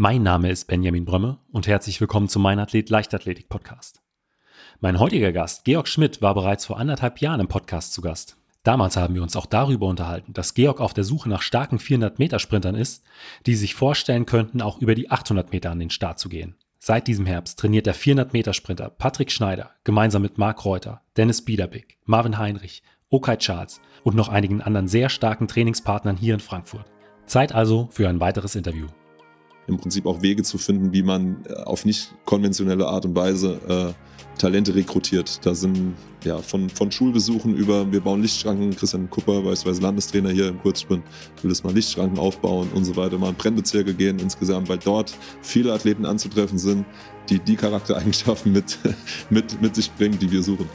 Mein Name ist Benjamin Brömme und herzlich willkommen zum Mein Athlet Leichtathletik Podcast. Mein heutiger Gast, Georg Schmidt, war bereits vor anderthalb Jahren im Podcast zu Gast. Damals haben wir uns auch darüber unterhalten, dass Georg auf der Suche nach starken 400-Meter-Sprintern ist, die sich vorstellen könnten, auch über die 800 Meter an den Start zu gehen. Seit diesem Herbst trainiert der 400-Meter-Sprinter Patrick Schneider gemeinsam mit Marc Reuter, Dennis Biederbeck, Marvin Heinrich, Okay Charles und noch einigen anderen sehr starken Trainingspartnern hier in Frankfurt. Zeit also für ein weiteres Interview im Prinzip auch Wege zu finden, wie man äh, auf nicht konventionelle Art und Weise äh, Talente rekrutiert. Da sind ja von, von Schulbesuchen über, wir bauen Lichtschranken, Christian Kupper, beispielsweise Landestrainer hier im Kurzsprint, will das mal Lichtschranken aufbauen und so weiter, mal in Brennbezirke gehen insgesamt, weil dort viele Athleten anzutreffen sind, die die Charaktereigenschaften mit, mit, mit sich bringen, die wir suchen.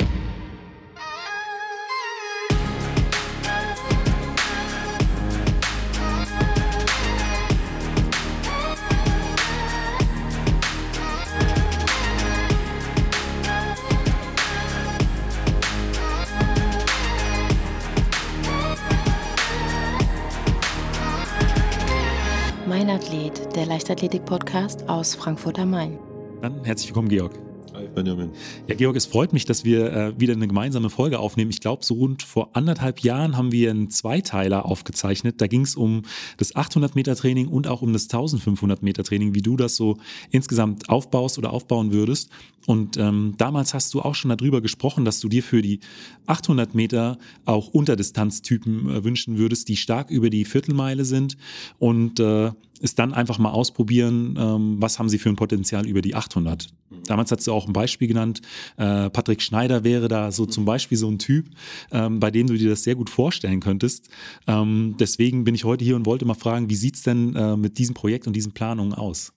Leichtathletik-Podcast aus Frankfurt am Main. Dann herzlich willkommen, Georg. Hi, Benjamin. Ja, Georg, es freut mich, dass wir äh, wieder eine gemeinsame Folge aufnehmen. Ich glaube, so rund vor anderthalb Jahren haben wir einen Zweiteiler aufgezeichnet. Da ging es um das 800-Meter-Training und auch um das 1500-Meter-Training, wie du das so insgesamt aufbaust oder aufbauen würdest. Und ähm, damals hast du auch schon darüber gesprochen, dass du dir für die 800 Meter auch Unterdistanztypen äh, wünschen würdest, die stark über die Viertelmeile sind und äh, es dann einfach mal ausprobieren, ähm, was haben sie für ein Potenzial über die 800. Damals hast du auch ein Beispiel genannt, äh, Patrick Schneider wäre da so zum Beispiel so ein Typ, ähm, bei dem du dir das sehr gut vorstellen könntest. Ähm, deswegen bin ich heute hier und wollte mal fragen, wie sieht's denn äh, mit diesem Projekt und diesen Planungen aus?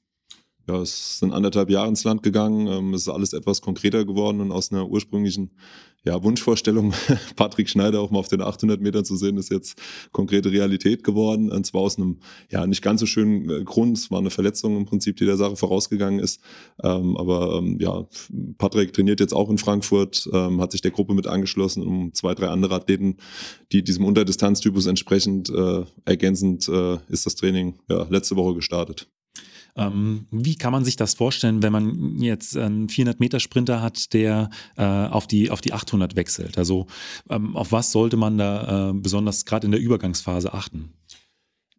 ja, es sind anderthalb Jahre ins Land gegangen. Ähm, es ist alles etwas konkreter geworden und aus einer ursprünglichen ja, Wunschvorstellung, Patrick Schneider auch mal auf den 800 Metern zu sehen, ist jetzt konkrete Realität geworden. Und zwar aus einem ja nicht ganz so schönen äh, Grund. Es war eine Verletzung im Prinzip, die der Sache vorausgegangen ist. Ähm, aber ähm, ja, Patrick trainiert jetzt auch in Frankfurt, ähm, hat sich der Gruppe mit angeschlossen, um zwei, drei andere Athleten, die diesem Unterdistanztypus entsprechend äh, ergänzend äh, ist das Training ja, letzte Woche gestartet. Ähm, wie kann man sich das vorstellen, wenn man jetzt einen 400-Meter-Sprinter hat, der äh, auf, die, auf die 800 wechselt? Also ähm, auf was sollte man da äh, besonders gerade in der Übergangsphase achten?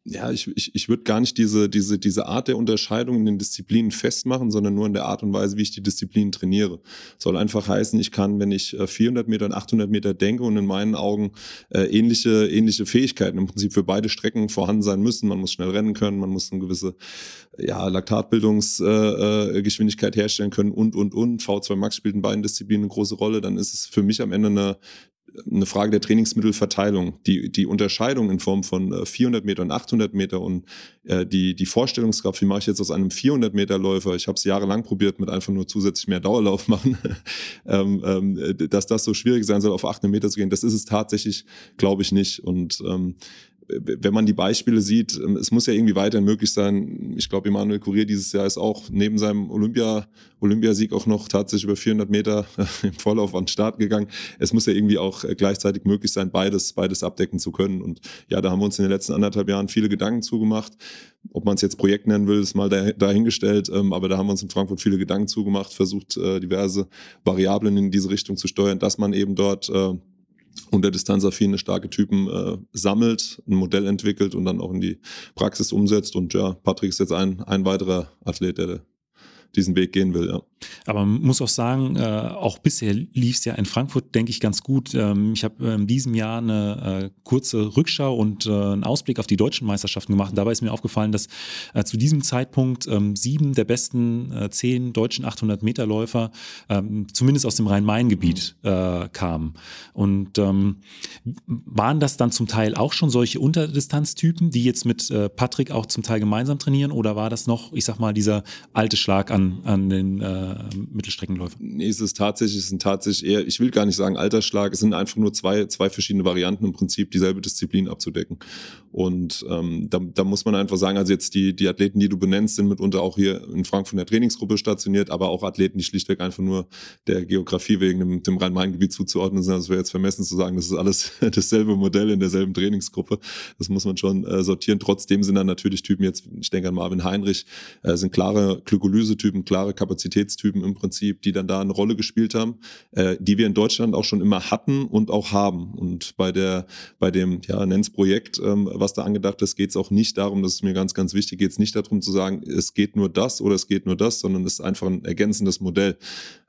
Ja, ich, ich, ich würde gar nicht diese, diese, diese Art der Unterscheidung in den Disziplinen festmachen, sondern nur in der Art und Weise, wie ich die Disziplinen trainiere. Soll einfach heißen, ich kann, wenn ich 400 äh, Meter und 800 Meter denke und in meinen Augen äh, ähnliche, ähnliche Fähigkeiten im Prinzip für beide Strecken vorhanden sein müssen. Man muss schnell rennen können, man muss eine gewisse ja, Laktatbildungsgeschwindigkeit äh, äh herstellen können und, und, und. V2 Max spielt in beiden Disziplinen eine große Rolle. Dann ist es für mich am Ende eine, eine Frage der Trainingsmittelverteilung. Die, die Unterscheidung in Form von 400 äh, Meter und 800 Meter und äh, die, die Vorstellungskraft, wie mache ich jetzt aus einem 400 Meter Läufer, ich habe es jahrelang probiert mit einfach nur zusätzlich mehr Dauerlauf machen, ähm, ähm, dass das so schwierig sein soll, auf 800 Meter zu gehen, das ist es tatsächlich, glaube ich, nicht. Und ähm, wenn man die Beispiele sieht, ähm, es muss ja irgendwie weiterhin möglich sein. Ich glaube, Emanuel Kurier dieses Jahr ist auch neben seinem Olympia, Olympiasieg auch noch tatsächlich über 400 Meter im Vorlauf an den Start gegangen. Es muss ja irgendwie auch äh, gleichzeitig möglich sein, beides, beides abdecken zu können. Und ja, da haben wir uns in den letzten anderthalb Jahren viele Gedanken zugemacht. Ob man es jetzt Projekt nennen will, ist mal dahingestellt. Ähm, aber da haben wir uns in Frankfurt viele Gedanken zugemacht, versucht, äh, diverse Variablen in diese Richtung zu steuern, dass man eben dort äh, unter distanzaffine starke Typen äh, sammelt, ein Modell entwickelt und dann auch in die Praxis umsetzt. Und ja, Patrick ist jetzt ein, ein weiterer Athlet, der diesen Weg gehen will. Ja. Aber man muss auch sagen, äh, auch bisher lief es ja in Frankfurt, denke ich, ganz gut. Ähm, ich habe in diesem Jahr eine äh, kurze Rückschau und äh, einen Ausblick auf die deutschen Meisterschaften gemacht. Und dabei ist mir aufgefallen, dass äh, zu diesem Zeitpunkt ähm, sieben der besten äh, zehn deutschen 800-Meter-Läufer ähm, zumindest aus dem Rhein-Main-Gebiet mhm. Äh, kamen. Und ähm, waren das dann zum Teil auch schon solche Unterdistanztypen, die jetzt mit Patrick auch zum Teil gemeinsam trainieren? Oder war das noch, ich sag mal, dieser alte Schlag an, an den äh, Mittelstreckenläufern? Nee, es ist tatsächlich, es sind tatsächlich eher, ich will gar nicht sagen Altersschlag, es sind einfach nur zwei, zwei verschiedene Varianten im Prinzip, dieselbe Disziplin abzudecken. Und ähm, da, da muss man einfach sagen, also jetzt die, die Athleten, die du benennst, sind mitunter auch hier in Frankfurt in der Trainingsgruppe stationiert, aber auch Athleten, die schlichtweg einfach nur der Geografie wegen dem, dem Rhein-Main-Gebiet zuzuordnen sind. Also wäre jetzt vermessen zu sagen, das ist alles dasselbe Modell in derselben Trainingsgruppe. Das muss man schon äh, sortieren. Trotzdem sind dann natürlich Typen jetzt, ich denke an Marvin Heinrich, äh, sind klare Glykolyse-Typen, klare Kapazitätstypen im Prinzip, die dann da eine Rolle gespielt haben, äh, die wir in Deutschland auch schon immer hatten und auch haben. Und bei der, bei dem, ja, nenn's Projekt, ähm, was da angedacht ist, geht es auch nicht darum, das ist mir ganz, ganz wichtig, geht es nicht darum zu sagen, es geht nur das oder es geht nur das, sondern es ist einfach ein ergänzendes Modell.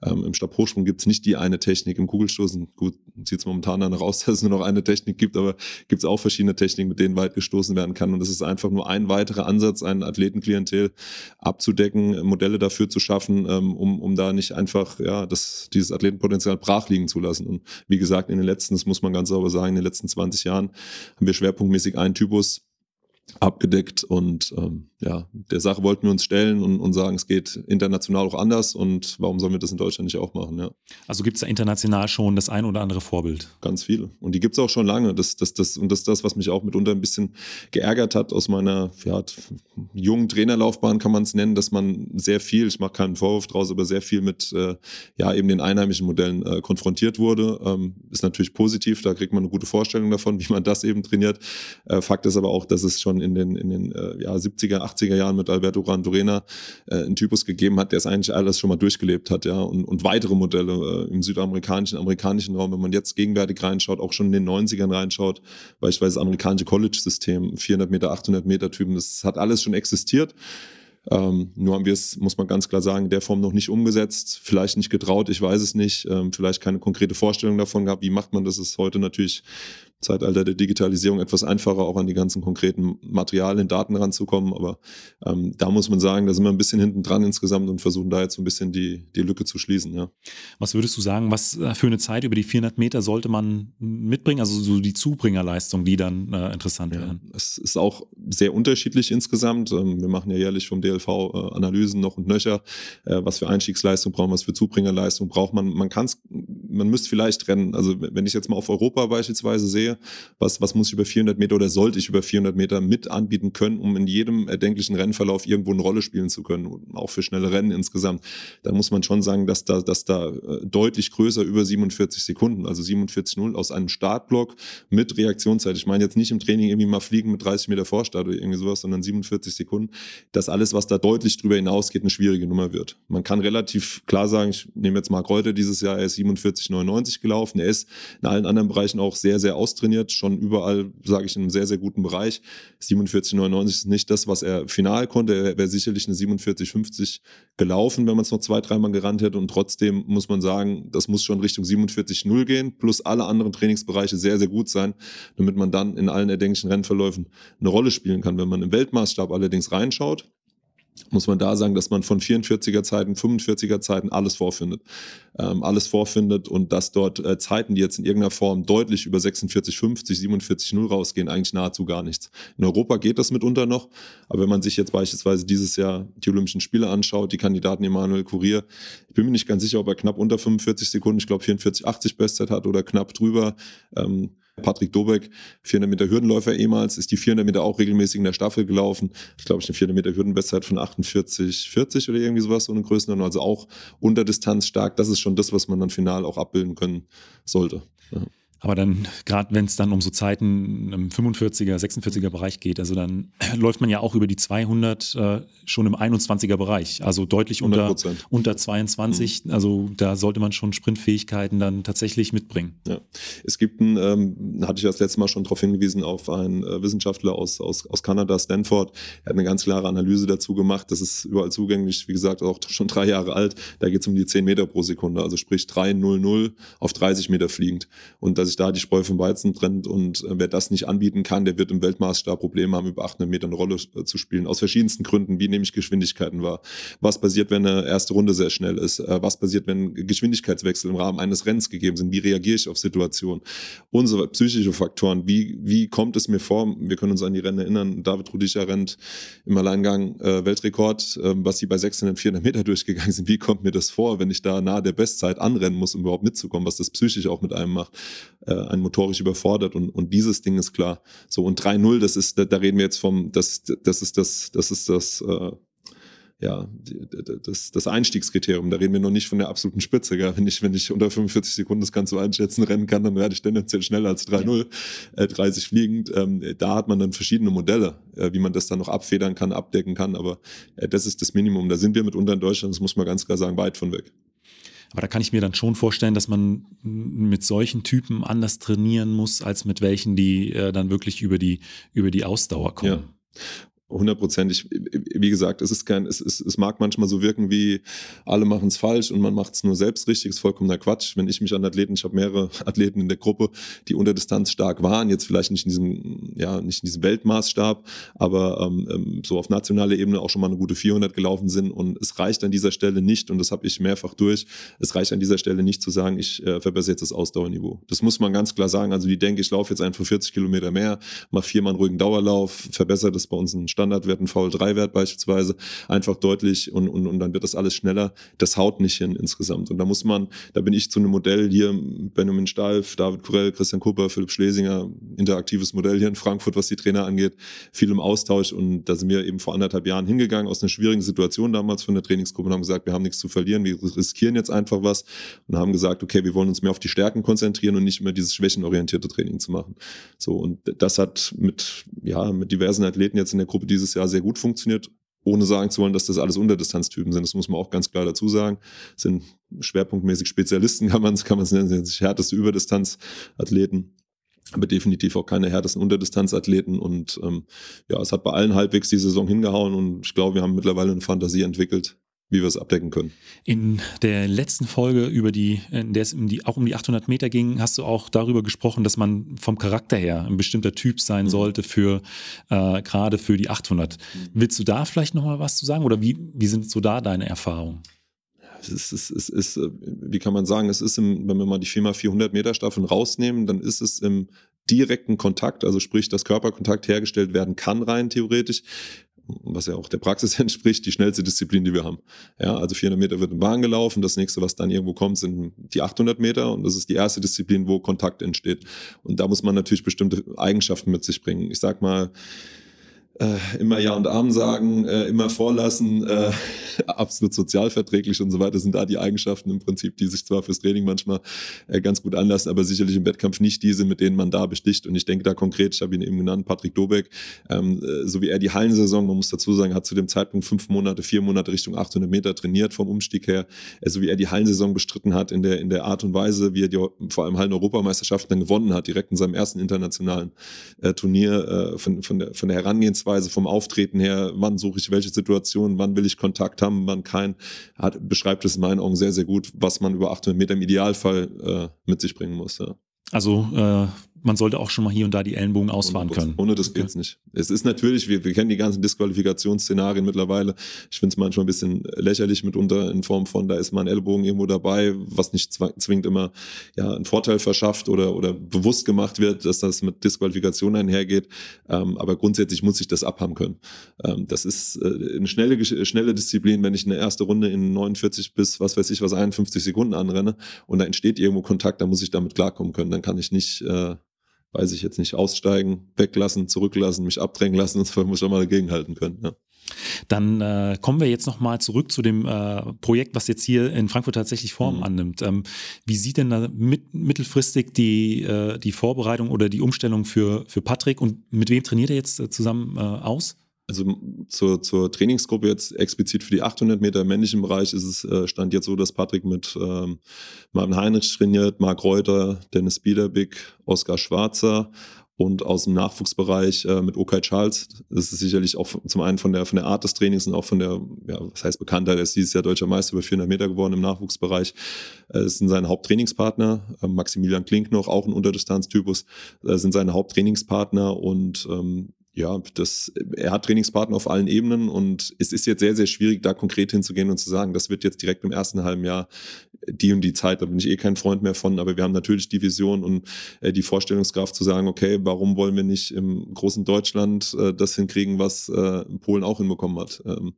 Ähm, Im Stabhochsprung gibt es nicht die eine Technik, im Kugelstoßen, gut, sieht es momentan danach aus, dass es nur noch eine Technik gibt, aber gibt es auch verschiedene Techniken, mit denen weit gestoßen werden kann. Und es ist einfach nur ein weiterer Ansatz, ein Athletenklientel abzudecken, Modelle dafür zu schaffen, ähm, um, um da nicht einfach ja, das, dieses Athletenpotenzial brach liegen zu lassen. Und wie gesagt, in den letzten, das muss man ganz sauber sagen, in den letzten 20 Jahren haben wir schwerpunktmäßig einen Typus abgedeckt und ähm, ja, der Sache wollten wir uns stellen und, und sagen, es geht international auch anders und warum sollen wir das in Deutschland nicht auch machen, ja. Also gibt es da international schon das ein oder andere Vorbild? Ganz viele und die gibt es auch schon lange. Das, das, das, und das ist das, was mich auch mitunter ein bisschen geärgert hat aus meiner ja, jungen Trainerlaufbahn, kann man es nennen, dass man sehr viel, ich mache keinen Vorwurf draus, aber sehr viel mit äh, ja eben den einheimischen Modellen äh, konfrontiert wurde. Ähm, ist natürlich positiv, da kriegt man eine gute Vorstellung davon, wie man das eben trainiert. Äh, Fakt ist aber auch, dass es schon in den, in den äh, ja, 70er, 80er Jahren mit Alberto Grandurena äh, einen Typus gegeben hat, der es eigentlich alles schon mal durchgelebt hat, ja, und, und weitere Modelle äh, im südamerikanischen, amerikanischen Raum, wenn man jetzt gegenwärtig reinschaut, auch schon in den 90ern reinschaut, beispielsweise das amerikanische College-System, 400 Meter, 800 Meter Typen, das hat alles schon existiert. Ähm, nur haben wir es, muss man ganz klar sagen, in der Form noch nicht umgesetzt, vielleicht nicht getraut, ich weiß es nicht, ähm, vielleicht keine konkrete Vorstellung davon gehabt, wie macht man das, ist heute natürlich Zeitalter der Digitalisierung etwas einfacher, auch an die ganzen konkreten Materialien, Daten ranzukommen. Aber ähm, da muss man sagen, da sind wir ein bisschen hinten dran insgesamt und versuchen da jetzt so ein bisschen die, die Lücke zu schließen. Ja. Was würdest du sagen, was äh, für eine Zeit über die 400 Meter sollte man mitbringen? Also so die Zubringerleistung, die dann äh, interessant ja, werden. Es ist auch sehr unterschiedlich insgesamt. Ähm, wir machen ja jährlich vom DLV äh, Analysen noch und nöcher, äh, was für Einstiegsleistung brauchen, was für Zubringerleistung braucht man. Man kann es, man müsste vielleicht trennen. Also wenn ich jetzt mal auf Europa beispielsweise sehe, was, was muss ich über 400 Meter oder sollte ich über 400 Meter mit anbieten können, um in jedem erdenklichen Rennverlauf irgendwo eine Rolle spielen zu können, auch für schnelle Rennen insgesamt, dann muss man schon sagen, dass da, dass da äh, deutlich größer über 47 Sekunden, also 47,0 aus einem Startblock mit Reaktionszeit. Ich meine jetzt nicht im Training irgendwie mal fliegen mit 30 Meter Vorstart oder irgendwie sowas, sondern 47 Sekunden, dass alles, was da deutlich drüber hinausgeht, eine schwierige Nummer wird. Man kann relativ klar sagen, ich nehme jetzt Marc Reuter dieses Jahr, er ist 47,99 gelaufen, er ist in allen anderen Bereichen auch sehr, sehr aus trainiert, schon überall, sage ich, in einem sehr, sehr guten Bereich. 47,99 ist nicht das, was er final konnte. Er wäre sicherlich eine 47,50 gelaufen, wenn man es noch zwei, dreimal gerannt hätte. Und trotzdem muss man sagen, das muss schon Richtung 47,0 gehen, plus alle anderen Trainingsbereiche sehr, sehr gut sein, damit man dann in allen erdenklichen Rennverläufen eine Rolle spielen kann. Wenn man im Weltmaßstab allerdings reinschaut, muss man da sagen, dass man von 44er Zeiten, 45er Zeiten alles vorfindet. Ähm, alles vorfindet und dass dort äh, Zeiten, die jetzt in irgendeiner Form deutlich über 46, 50, 47, 0 rausgehen, eigentlich nahezu gar nichts. In Europa geht das mitunter noch, aber wenn man sich jetzt beispielsweise dieses Jahr die Olympischen Spiele anschaut, die Kandidaten Emanuel Kurier, ich bin mir nicht ganz sicher, ob er knapp unter 45 Sekunden, ich glaube 44, 80 Bestzeit hat oder knapp drüber. Ähm, Patrick Dobeck, 400 Meter Hürdenläufer ehemals, ist die 400 Meter auch regelmäßig in der Staffel gelaufen. Ich glaube, ich eine 400 Meter Hürdenbestzeit von 48, 40 oder irgendwie sowas, so eine Größenordnung. Also auch unter Distanz stark. Das ist schon das, was man dann final auch abbilden können sollte. Ja. Aber dann, gerade wenn es dann um so Zeiten im 45er, 46er Bereich geht, also dann läuft man ja auch über die 200 äh, schon im 21er Bereich, also deutlich unter, unter 22. Mhm. Also da sollte man schon Sprintfähigkeiten dann tatsächlich mitbringen. Ja. Es gibt ein, ähm, hatte ich das letzte Mal schon darauf hingewiesen, auf einen äh, Wissenschaftler aus, aus, aus Kanada, Stanford. Er hat eine ganz klare Analyse dazu gemacht. Das ist überall zugänglich, wie gesagt, auch schon drei Jahre alt. Da geht es um die 10 Meter pro Sekunde, also sprich 3,00 auf 30 Meter fliegend. Und da sich da die Spreu vom Weizen trennt und äh, wer das nicht anbieten kann, der wird im Weltmaßstab Probleme haben, über 800 Meter eine Rolle äh, zu spielen. Aus verschiedensten Gründen, wie nehme ich Geschwindigkeiten wahr? Was passiert, wenn eine erste Runde sehr schnell ist? Äh, was passiert, wenn Geschwindigkeitswechsel im Rahmen eines Rennens gegeben sind? Wie reagiere ich auf Situationen? Unsere psychische Faktoren, wie, wie kommt es mir vor? Wir können uns an die Rennen erinnern. David Rudischer rennt im Alleingang äh, Weltrekord, äh, was sie bei 600, 400 Meter durchgegangen sind. Wie kommt mir das vor, wenn ich da nahe der Bestzeit anrennen muss, um überhaupt mitzukommen, was das psychisch auch mit einem macht, äh, einen motorisch überfordert und, und dieses Ding ist klar. So und 3-0, das ist, da, da, reden wir jetzt vom, das, das ist das, das ist das, äh, ja, das, das Einstiegskriterium. Da reden wir noch nicht von der absoluten Spitze. Gell? Wenn, ich, wenn ich unter 45 Sekunden das Ganze einschätzen rennen kann, dann werde ich tendenziell schneller als 3-0, äh, 30 fliegend. Ähm, da hat man dann verschiedene Modelle, äh, wie man das dann noch abfedern kann, abdecken kann. Aber äh, das ist das Minimum. Da sind wir mitunter in Deutschland, das muss man ganz klar sagen, weit von weg. Aber da kann ich mir dann schon vorstellen, dass man mit solchen Typen anders trainieren muss, als mit welchen, die äh, dann wirklich über die, über die Ausdauer kommen. Ja hundertprozentig, wie gesagt, es ist kein, es, es, es mag manchmal so wirken wie alle machen es falsch und man macht es nur selbst richtig, ist vollkommener Quatsch. Wenn ich mich an Athleten, ich habe mehrere Athleten in der Gruppe, die unter Distanz stark waren, jetzt vielleicht nicht in diesem, ja, nicht in diesem Weltmaßstab, aber ähm, ähm so auf nationaler Ebene auch schon mal eine gute 400 gelaufen sind und es reicht an dieser Stelle nicht und das habe ich mehrfach durch, es reicht an dieser Stelle nicht zu sagen, ich äh, verbessere jetzt das Ausdauerniveau. Das muss man ganz klar sagen, also die denke, ich laufe jetzt einfach 40 Kilometer mehr, mache viermal einen ruhigen Dauerlauf, verbessere das bei uns ein Standardwert, ein VL3-Wert beispielsweise, einfach deutlich und, und, und dann wird das alles schneller. Das haut nicht hin insgesamt. Und da muss man, da bin ich zu einem Modell hier, Benjamin Stalf, David Kurell, Christian Kupper, Philipp Schlesinger, interaktives Modell hier in Frankfurt, was die Trainer angeht, viel im Austausch. Und da sind wir eben vor anderthalb Jahren hingegangen aus einer schwierigen Situation damals von der Trainingsgruppe und haben gesagt, wir haben nichts zu verlieren, wir riskieren jetzt einfach was und haben gesagt, okay, wir wollen uns mehr auf die Stärken konzentrieren und nicht mehr dieses schwächenorientierte Training zu machen. So, und das hat mit, ja, mit diversen Athleten jetzt in der Gruppe dieses Jahr sehr gut funktioniert, ohne sagen zu wollen, dass das alles Unterdistanztypen sind. Das muss man auch ganz klar dazu sagen. Das sind schwerpunktmäßig Spezialisten, kann man es kann nennen, sind sich härteste Überdistanzathleten aber definitiv auch keine härtesten Unterdistanzathleten und ähm, ja, es hat bei allen halbwegs die Saison hingehauen und ich glaube, wir haben mittlerweile eine Fantasie entwickelt, wie wir es abdecken können. In der letzten Folge, über die, in der es um die, auch um die 800 Meter ging, hast du auch darüber gesprochen, dass man vom Charakter her ein bestimmter Typ sein mhm. sollte für äh, gerade für die 800. Mhm. Willst du da vielleicht noch mal was zu sagen oder wie, wie sind so da deine Erfahrungen? Es ist, es ist, äh, wie kann man sagen, es ist, im, wenn wir mal die 4x400 Meter Staffeln rausnehmen, dann ist es im direkten Kontakt, also sprich, dass Körperkontakt hergestellt werden kann rein theoretisch, was ja auch der Praxis entspricht, die schnellste Disziplin, die wir haben. Ja, also 400 Meter wird in Bahn gelaufen, das nächste, was dann irgendwo kommt, sind die 800 Meter und das ist die erste Disziplin, wo Kontakt entsteht. Und da muss man natürlich bestimmte Eigenschaften mit sich bringen. Ich sag mal, äh, immer Ja und Arm sagen, äh, immer vorlassen, äh, absolut sozialverträglich und so weiter sind da die Eigenschaften im Prinzip, die sich zwar fürs Training manchmal äh, ganz gut anlassen, aber sicherlich im Wettkampf nicht diese, mit denen man da besticht. Und ich denke da konkret, ich habe ihn eben genannt, Patrick Dobeck, ähm, äh, so wie er die Hallensaison, man muss dazu sagen, hat zu dem Zeitpunkt fünf Monate, vier Monate Richtung 800 Meter trainiert vom Umstieg her, so wie er die Hallensaison bestritten hat in der, in der Art und Weise, wie er die vor allem Hallen-Europameisterschaften dann gewonnen hat, direkt in seinem ersten internationalen Turnier, von, von, der, von der Herangehensweise Herangehensweise vom Auftreten her, wann suche ich welche Situation, wann will ich Kontakt haben, wann kein, hat, beschreibt es in meinen Augen sehr, sehr gut, was man über 800 Meter im Idealfall äh, mit sich bringen muss. Ja. Also äh, man sollte auch schon mal hier und da die Ellenbogen ausfahren können. Ohne das geht's okay. nicht. Es ist natürlich, wir, wir kennen die ganzen Disqualifikationsszenarien mittlerweile. Ich finde es manchmal ein bisschen lächerlich mitunter in Form von, da ist mal ein Ellbogen irgendwo dabei, was nicht zwingend immer ja, einen Vorteil verschafft oder, oder bewusst gemacht wird, dass das mit Disqualifikation einhergeht. Ähm, aber grundsätzlich muss ich das abhaben können. Ähm, das ist äh, eine schnelle, schnelle Disziplin, wenn ich eine erste Runde in 49 bis, was weiß ich, was 51 Sekunden anrenne und da entsteht irgendwo Kontakt, da muss ich damit klarkommen können. Dann kann ich nicht äh, weiß ich jetzt nicht, aussteigen, weglassen, zurücklassen, mich abdrängen lassen, das muss ich auch mal dagegenhalten können. Ja. Dann äh, kommen wir jetzt nochmal zurück zu dem äh, Projekt, was jetzt hier in Frankfurt tatsächlich Form mhm. annimmt. Ähm, wie sieht denn da mit, mittelfristig die, äh, die Vorbereitung oder die Umstellung für, für Patrick und mit wem trainiert er jetzt äh, zusammen äh, aus? Also zur, zur Trainingsgruppe jetzt explizit für die 800 Meter im männlichen Bereich ist es äh, stand jetzt so, dass Patrick mit ähm, Marvin Heinrich trainiert, Marc Reuter, Dennis Biederbick, Oskar Schwarzer und aus dem Nachwuchsbereich äh, mit Okai Charles. Das ist sicherlich auch zum einen von der, von der Art des Trainings und auch von der, ja, was heißt Bekanntheit, er ist dieses Jahr deutscher Meister über 400 Meter geworden im Nachwuchsbereich. Äh, sind seine Haupttrainingspartner. Äh, Maximilian Klink noch, auch ein Unterdistanztypus, äh, sind seine Haupttrainingspartner und ähm, ja, das, er hat Trainingspartner auf allen Ebenen und es ist jetzt sehr, sehr schwierig, da konkret hinzugehen und zu sagen, das wird jetzt direkt im ersten halben Jahr die und die Zeit, da bin ich eh kein Freund mehr von, aber wir haben natürlich die Vision und äh, die Vorstellungskraft zu sagen, okay, warum wollen wir nicht im großen Deutschland äh, das hinkriegen, was äh, Polen auch hinbekommen hat? Ähm,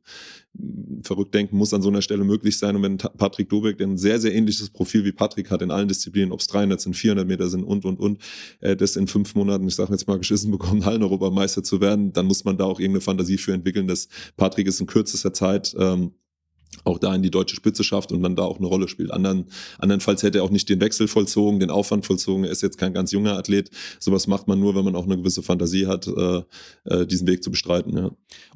verrückt denken muss an so einer Stelle möglich sein. Und wenn Patrick Dobeck, der ein sehr, sehr ähnliches Profil wie Patrick hat in allen Disziplinen, ob es 300 sind, 400 Meter sind und, und, und, äh, das in fünf Monaten, ich sage jetzt mal, geschissen bekommen, Hallen-Europameister zu werden, dann muss man da auch irgendeine Fantasie für entwickeln, dass Patrick es in kürzester Zeit ähm, auch da in die deutsche Spitze schafft und dann da auch eine Rolle spielt. Andern, andernfalls hätte er auch nicht den Wechsel vollzogen, den Aufwand vollzogen. Er ist jetzt kein ganz junger Athlet. Sowas macht man nur, wenn man auch eine gewisse Fantasie hat, äh, äh, diesen Weg zu bestreiten. Ja.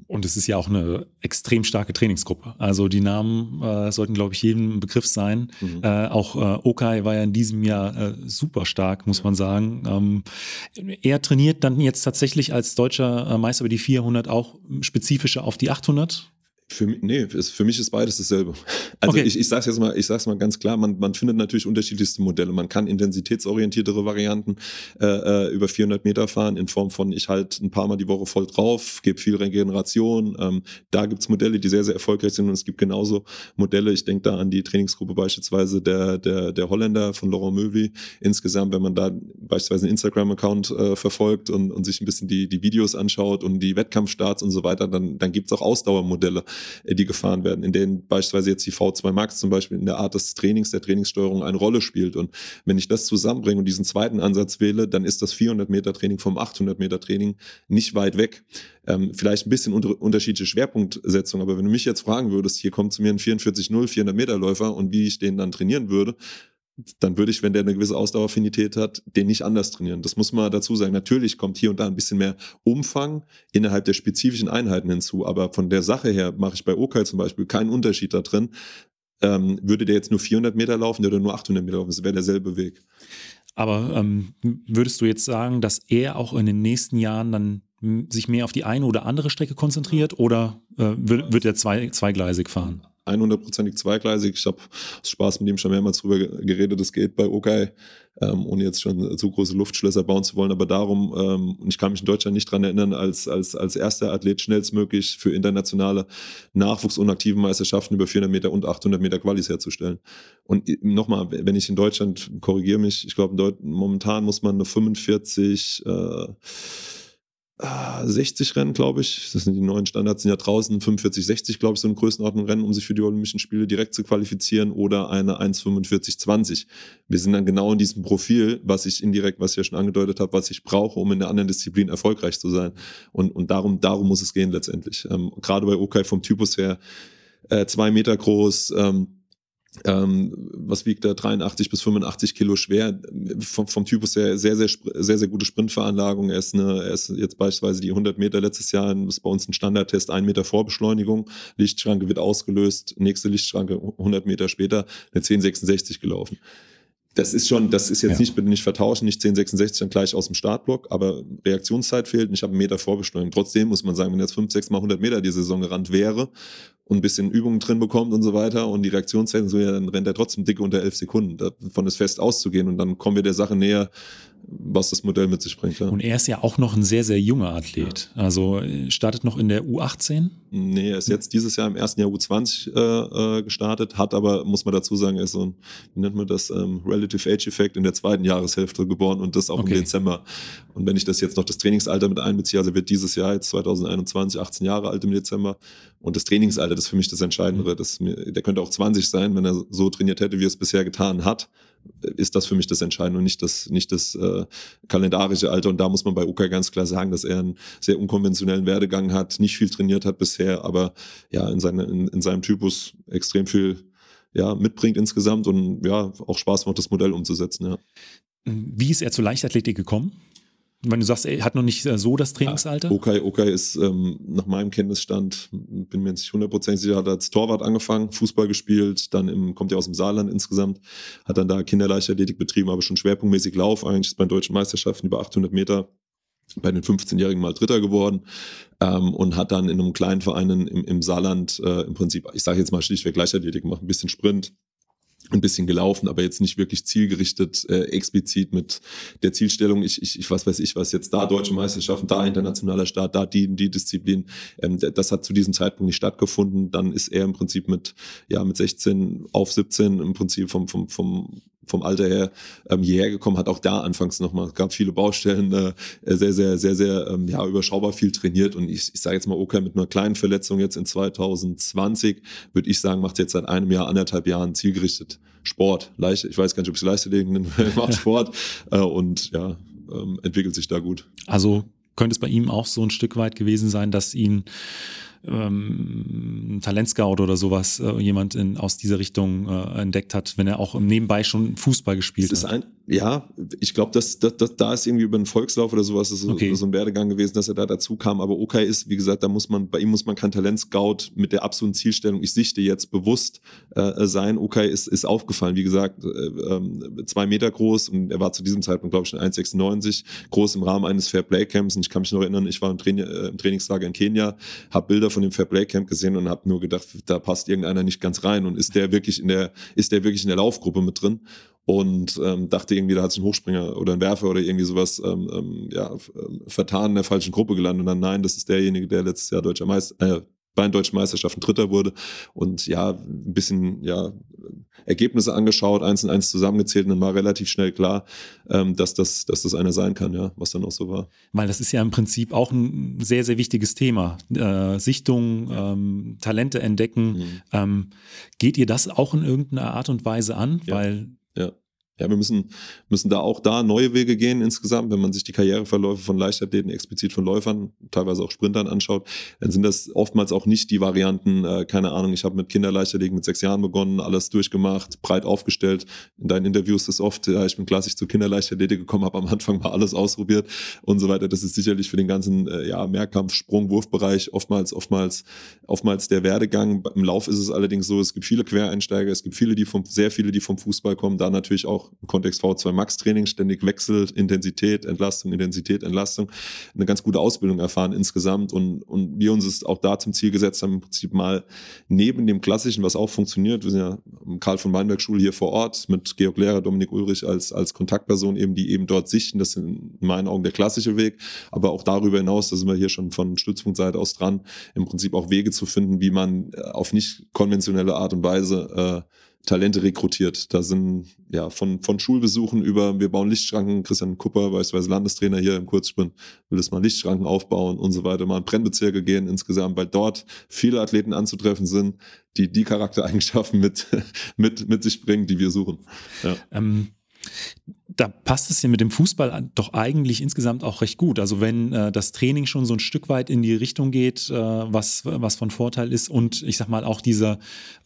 Und es ist ja auch eine extrem starke Trainingsgruppe. Also die Namen äh, sollten, glaube ich, jedem Begriff sein. Mhm. Äh, auch äh, Okai war ja in diesem Jahr äh, super stark, muss man sagen. Ähm, er trainiert dann jetzt tatsächlich als deutscher Meister über die 400 auch spezifischer auf die 800 für mich, nee, ist, für mich ist beides dasselbe. Also okay. ich, ich sage jetzt mal, ich sag's mal ganz klar, man, man findet natürlich unterschiedlichste Modelle. Man kann intensitätsorientiertere Varianten äh, äh über 400 Meter fahren in Form von, ich halt ein paar Mal die Woche voll drauf, gebe viel Regeneration. Ähm, da gibt's Modelle, die sehr, sehr erfolgreich sind und es gibt genauso Modelle, ich denke da an die Trainingsgruppe beispielsweise der, der, der Holländer von Laurent Möwi. Insgesamt, wenn man da beispielsweise einen Instagram-Account äh, verfolgt und, und sich ein bisschen die, die Videos anschaut und die Wettkampfstarts und so weiter, dann, dann gibt's auch Ausdauermodelle die gefahren werden, in denen beispielsweise jetzt die V2 Max zum Beispiel in der Art des Trainings, der Trainingssteuerung eine Rolle spielt. Und wenn ich das zusammenbringe und diesen zweiten Ansatz wähle, dann ist das 400 Meter Training vom 800 Meter Training nicht weit weg. Ähm, vielleicht ein bisschen unter, unterschiedliche Schwerpunktsetzung, aber wenn du mich jetzt fragen würdest, hier kommt zu mir ein 44-0 400 Meter Läufer und wie ich den dann trainieren würde, dann würde ich, wenn der eine gewisse Ausdaueraffinität hat, den nicht anders trainieren. Das muss man dazu sagen. Natürlich kommt hier und da ein bisschen mehr Umfang innerhalb der spezifischen Einheiten hinzu, aber von der Sache her mache ich bei Okai zum Beispiel keinen Unterschied da drin. Ähm, würde der jetzt nur 400 Meter laufen oder nur 800 Meter laufen, das wäre derselbe Weg. Aber ähm, würdest du jetzt sagen, dass er auch in den nächsten Jahren dann sich mehr auf die eine oder andere Strecke konzentriert oder äh, wird, wird er zwei, zweigleisig fahren? 100%ig zweigleisig. Ich habe Spaß mit ihm schon mehrmals drüber geredet. Es geht bei Okai, ähm, ohne jetzt schon zu große Luftschlösser bauen zu wollen. Aber darum, ähm, und ich kann mich in Deutschland nicht dran erinnern, als, als, als erster Athlet schnellstmöglich für internationale Nachwuchs- und aktiven Meisterschaften über 400 Meter und 800 Meter Qualis herzustellen. Und nochmal, wenn ich in Deutschland, korrigiere mich, ich glaube, momentan muss man eine 45, äh, 60 Rennen, glaube ich. Das sind die neuen Standards, sind ja draußen 45, 60, glaube ich, so eine Größenordnung Rennen, um sich für die Olympischen Spiele direkt zu qualifizieren oder eine 1,45, 20. Wir sind dann genau in diesem Profil, was ich indirekt, was ich ja schon angedeutet habe, was ich brauche, um in der anderen Disziplin erfolgreich zu sein. Und, und darum, darum muss es gehen letztendlich. Ähm, gerade bei Okai vom Typus her, äh, zwei Meter groß, ähm, ähm, was wiegt er, 83 bis 85 Kilo schwer, vom, vom Typus her sehr, sehr, sehr, sehr gute Sprintveranlagung. Er ist, eine, er ist jetzt beispielsweise die 100 Meter letztes Jahr, ist bei uns ein Standardtest, ein Meter Vorbeschleunigung, Lichtschranke wird ausgelöst, nächste Lichtschranke 100 Meter später, eine 1066 gelaufen das ist schon, das ist jetzt ja. nicht, bitte nicht vertauschen, nicht 1066 dann gleich aus dem Startblock, aber Reaktionszeit fehlt und ich habe einen Meter Vorbeschleunigung. Trotzdem muss man sagen, wenn jetzt fünf, sechs mal 100 Meter die Saison gerannt wäre und ein bisschen Übungen drin bekommt und so weiter und die Reaktionszeit so, ja, dann rennt er trotzdem dicke unter elf Sekunden. Davon ist fest auszugehen und dann kommen wir der Sache näher, was das Modell mit sich bringt. Ja. Und er ist ja auch noch ein sehr, sehr junger Athlet. Ja. Also äh, startet noch in der U18? Nee, er ist jetzt dieses Jahr im ersten Jahr U20 äh, äh, gestartet, hat aber, muss man dazu sagen, er ist so ein, wie nennt man das, ähm, Relative Age Effect in der zweiten Jahreshälfte geboren und das auch okay. im Dezember. Und wenn ich das jetzt noch das Trainingsalter mit einbeziehe, also wird dieses Jahr jetzt 2021 18 Jahre alt im Dezember und das Trainingsalter, das ist für mich das Entscheidendere. Mhm. Das, der könnte auch 20 sein, wenn er so trainiert hätte, wie er es bisher getan hat ist das für mich das Entscheidende und nicht das, nicht das äh, kalendarische Alter. Und da muss man bei Uka ganz klar sagen, dass er einen sehr unkonventionellen Werdegang hat, nicht viel trainiert hat bisher, aber ja, in, seine, in, in seinem Typus extrem viel ja, mitbringt insgesamt und ja, auch Spaß macht, das Modell umzusetzen. Ja. Wie ist er zur Leichtathletik gekommen? Wenn du sagst, er hat noch nicht äh, so das Trainingsalter? Ja, okay, okay ist ähm, nach meinem Kenntnisstand, bin mir jetzt nicht hundertprozentig sicher, hat als Torwart angefangen, Fußball gespielt, dann im, kommt ja aus dem Saarland insgesamt, hat dann da Kinderleichtathletik betrieben, aber schon schwerpunktmäßig Lauf, eigentlich bei den deutschen Meisterschaften über 800 Meter bei den 15-Jährigen mal Dritter geworden ähm, und hat dann in einem kleinen Verein im, im Saarland äh, im Prinzip, ich sage jetzt mal schlichtweg Leichtathletik gemacht, ein bisschen Sprint, ein bisschen gelaufen, aber jetzt nicht wirklich zielgerichtet, äh, explizit mit der Zielstellung, ich, ich, ich was weiß ich was, jetzt da deutsche Meisterschaften, da internationaler Start, da die, die Disziplin. Ähm, das hat zu diesem Zeitpunkt nicht stattgefunden. Dann ist er im Prinzip mit, ja, mit 16 auf 17 im Prinzip vom, vom, vom vom Alter her ähm, hierher gekommen, hat auch da anfangs nochmal, gab viele Baustellen, äh, sehr, sehr, sehr, sehr ähm, ja, überschaubar viel trainiert und ich, ich sage jetzt mal, okay, mit einer kleinen Verletzung jetzt in 2020, würde ich sagen, macht jetzt seit einem Jahr, anderthalb Jahren zielgerichtet Sport. Leicht, ich weiß gar nicht, ob es Leichtathletik macht Sport äh, und ja, ähm, entwickelt sich da gut. Also könnte es bei ihm auch so ein Stück weit gewesen sein, dass ihn ähm, Talentscout oder sowas äh, jemand in, aus dieser Richtung äh, entdeckt hat, wenn er auch nebenbei schon Fußball gespielt das hat. Ein, ja, ich glaube, dass, dass, dass, da ist irgendwie über einen Volkslauf oder sowas so, okay. so ein Werdegang gewesen, dass er da dazu kam. Aber okay ist, wie gesagt, da muss man, bei ihm muss man kein Talentscout mit der absoluten Zielstellung, ich sichte jetzt bewusst äh, sein. Okay ist, ist aufgefallen, wie gesagt, äh, äh, zwei Meter groß und er war zu diesem Zeitpunkt, glaube ich, schon 1,96 groß im Rahmen eines Fair Play Camps. Und ich kann mich noch erinnern, ich war im, Traini äh, im Trainingslager in Kenia, habe Bilder von dem Fair Play Camp gesehen und habe nur gedacht, da passt irgendeiner nicht ganz rein und ist der wirklich in der, ist der wirklich in der Laufgruppe mit drin? Und ähm, dachte irgendwie, da hat sich ein Hochspringer oder ein Werfer oder irgendwie sowas ähm, ähm, ja, ähm, vertan in der falschen Gruppe gelandet und dann nein, das ist derjenige, der letztes Jahr deutscher Meister, äh, bei den deutschen Meisterschaften Dritter wurde und ja, ein bisschen ja, Ergebnisse angeschaut, eins und eins zusammengezählt und dann war relativ schnell klar, ähm, dass, das, dass das einer sein kann, ja, was dann auch so war. Weil das ist ja im Prinzip auch ein sehr, sehr wichtiges Thema. Äh, Sichtung, ähm, Talente entdecken. Mhm. Ähm, geht ihr das auch in irgendeiner Art und Weise an? Ja. Weil ja. Ja, wir müssen, müssen da auch da neue Wege gehen insgesamt. Wenn man sich die Karriereverläufe von Leichtathleten, explizit von Läufern, teilweise auch Sprintern anschaut, dann sind das oftmals auch nicht die Varianten, äh, keine Ahnung, ich habe mit Kinderleichtathleten mit sechs Jahren begonnen, alles durchgemacht, breit aufgestellt. In deinen Interviews ist oft, ja, ich bin klassisch zu Kinderleichtathletik gekommen, habe am Anfang mal alles ausprobiert und so weiter. Das ist sicherlich für den ganzen äh, ja, Mehrkampf, Sprung, Wurfbereich oftmals, oftmals, oftmals der Werdegang. Im Lauf ist es allerdings so, es gibt viele Quereinsteiger, es gibt viele, die vom, sehr viele, die vom Fußball kommen, da natürlich auch im Kontext V2 Max Training ständig wechselt, Intensität, Entlastung, Intensität, Entlastung, eine ganz gute Ausbildung erfahren insgesamt und, und wir uns es auch da zum Ziel gesetzt haben, im Prinzip mal neben dem Klassischen, was auch funktioniert, wir sind ja Karl von Weinberg Schule hier vor Ort mit Georg Lehrer, Dominik Ulrich als, als Kontaktperson eben, die eben dort sichten, das ist in meinen Augen der klassische Weg, aber auch darüber hinaus, da sind wir hier schon von Stützpunktseite aus dran, im Prinzip auch Wege zu finden, wie man äh, auf nicht konventionelle Art und Weise äh, Talente rekrutiert. Da sind ja von, von Schulbesuchen über, wir bauen Lichtschranken, Christian Kupper, beispielsweise Landestrainer hier im Kurzsprint, will das mal Lichtschranken aufbauen und so weiter, mal in Brennbezirke gehen insgesamt, weil dort viele Athleten anzutreffen sind, die die Charaktereigenschaften mit, mit, mit sich bringen, die wir suchen. Ja. Ähm da passt es ja mit dem Fußball doch eigentlich insgesamt auch recht gut. Also wenn äh, das Training schon so ein Stück weit in die Richtung geht, äh, was, was von Vorteil ist und ich sag mal auch dieser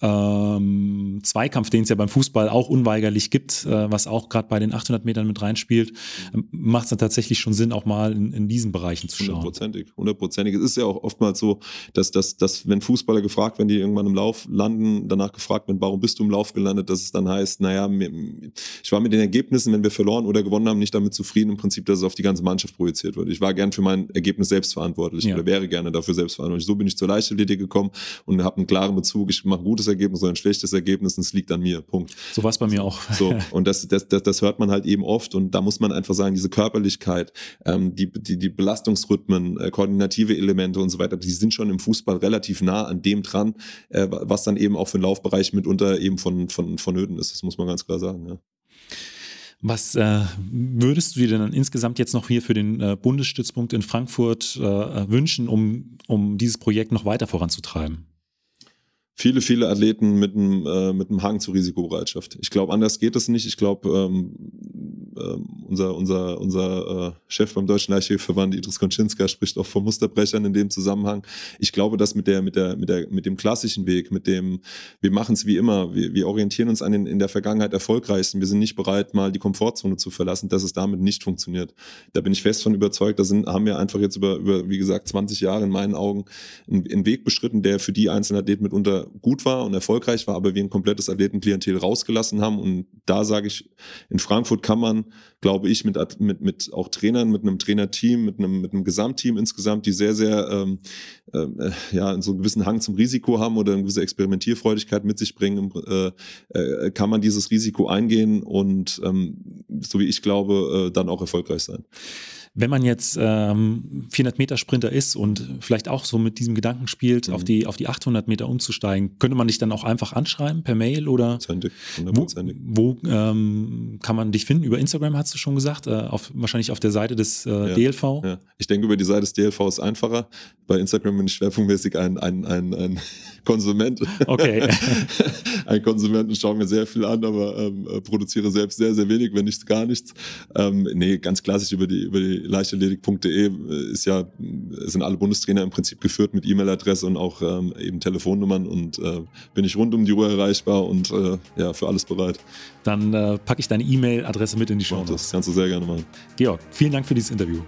ähm, Zweikampf, den es ja beim Fußball auch unweigerlich gibt, äh, was auch gerade bei den 800 Metern mit reinspielt, äh, macht es dann tatsächlich schon Sinn, auch mal in, in diesen Bereichen zu schauen. Hundertprozentig, hundertprozentig. Es ist ja auch oftmals so, dass, dass, dass wenn Fußballer gefragt, wenn die irgendwann im Lauf landen, danach gefragt werden, warum bist du im Lauf gelandet, dass es dann heißt, naja, ich war mit den Ergebnissen, wenn wir verloren oder gewonnen haben, nicht damit zufrieden, im Prinzip, dass es auf die ganze Mannschaft projiziert wird. Ich war gern für mein Ergebnis selbstverantwortlich ja. oder wäre gerne dafür selbstverantwortlich. So bin ich zur Leichtathletik gekommen und habe einen klaren Bezug. Ich mache ein gutes Ergebnis oder ein schlechtes Ergebnis und es liegt an mir. Punkt. So war es bei mir auch. So, und das, das, das, das hört man halt eben oft und da muss man einfach sagen, diese Körperlichkeit, ähm, die, die, die Belastungsrhythmen, äh, koordinative Elemente und so weiter, die sind schon im Fußball relativ nah an dem dran, äh, was dann eben auch für den Laufbereich mitunter eben von, von, vonnöten ist. Das muss man ganz klar sagen. Ja. Was äh, würdest du dir denn insgesamt jetzt noch hier für den äh, Bundesstützpunkt in Frankfurt äh, wünschen, um, um dieses Projekt noch weiter voranzutreiben? Viele, viele Athleten mit einem, äh, mit einem Hang zur Risikobereitschaft. Ich glaube, anders geht es nicht. Ich glaube, ähm, äh, unser, unser, unser äh, Chef beim Deutschen Leichtathletikverband, Idris Konczynska, spricht auch von Musterbrechern in dem Zusammenhang. Ich glaube, dass mit der, mit der, mit der, mit dem klassischen Weg, mit dem, wir machen es wie immer, wir, wir orientieren uns an den in der Vergangenheit erfolgreichsten. Wir sind nicht bereit, mal die Komfortzone zu verlassen, dass es damit nicht funktioniert. Da bin ich fest von überzeugt. Da sind, haben wir einfach jetzt über, über, wie gesagt, 20 Jahre in meinen Augen einen, einen Weg beschritten, der für die einzelnen Athleten mitunter gut war und erfolgreich war, aber wir ein komplettes Athletenklientel rausgelassen haben und da sage ich, in Frankfurt kann man, glaube ich, mit, mit, mit auch Trainern, mit einem Trainerteam, mit einem, mit einem Gesamtteam insgesamt, die sehr, sehr ähm, äh, ja, so einen gewissen Hang zum Risiko haben oder eine gewisse Experimentierfreudigkeit mit sich bringen, äh, äh, kann man dieses Risiko eingehen und ähm, so wie ich glaube, äh, dann auch erfolgreich sein. Wenn man jetzt ähm, 400 Meter Sprinter ist und vielleicht auch so mit diesem Gedanken spielt, mhm. auf, die, auf die 800 Meter umzusteigen, könnte man dich dann auch einfach anschreiben per Mail oder? Wo, wo ähm, kann man dich finden? Über Instagram hast du schon gesagt, äh, auf, wahrscheinlich auf der Seite des äh, ja, DLV. Ja. Ich denke, über die Seite des DLV ist einfacher. Bei Instagram bin ich schwerpunktmäßig ein, ein, ein, ein Konsument. Okay. ein Konsument und schaue mir sehr viel an, aber ähm, äh, produziere selbst sehr, sehr wenig, wenn nicht gar nichts. Ähm, nee, ganz klassisch über die, über die leichterledig.de äh, ist ja, sind alle Bundestrainer im Prinzip geführt mit E-Mail-Adresse und auch ähm, eben Telefonnummern und äh, bin ich rund um die Uhr erreichbar und äh, ja, für alles bereit. Dann äh, packe ich deine E-Mail-Adresse mit in die Show. Das kannst du sehr gerne machen. Georg, vielen Dank für dieses Interview.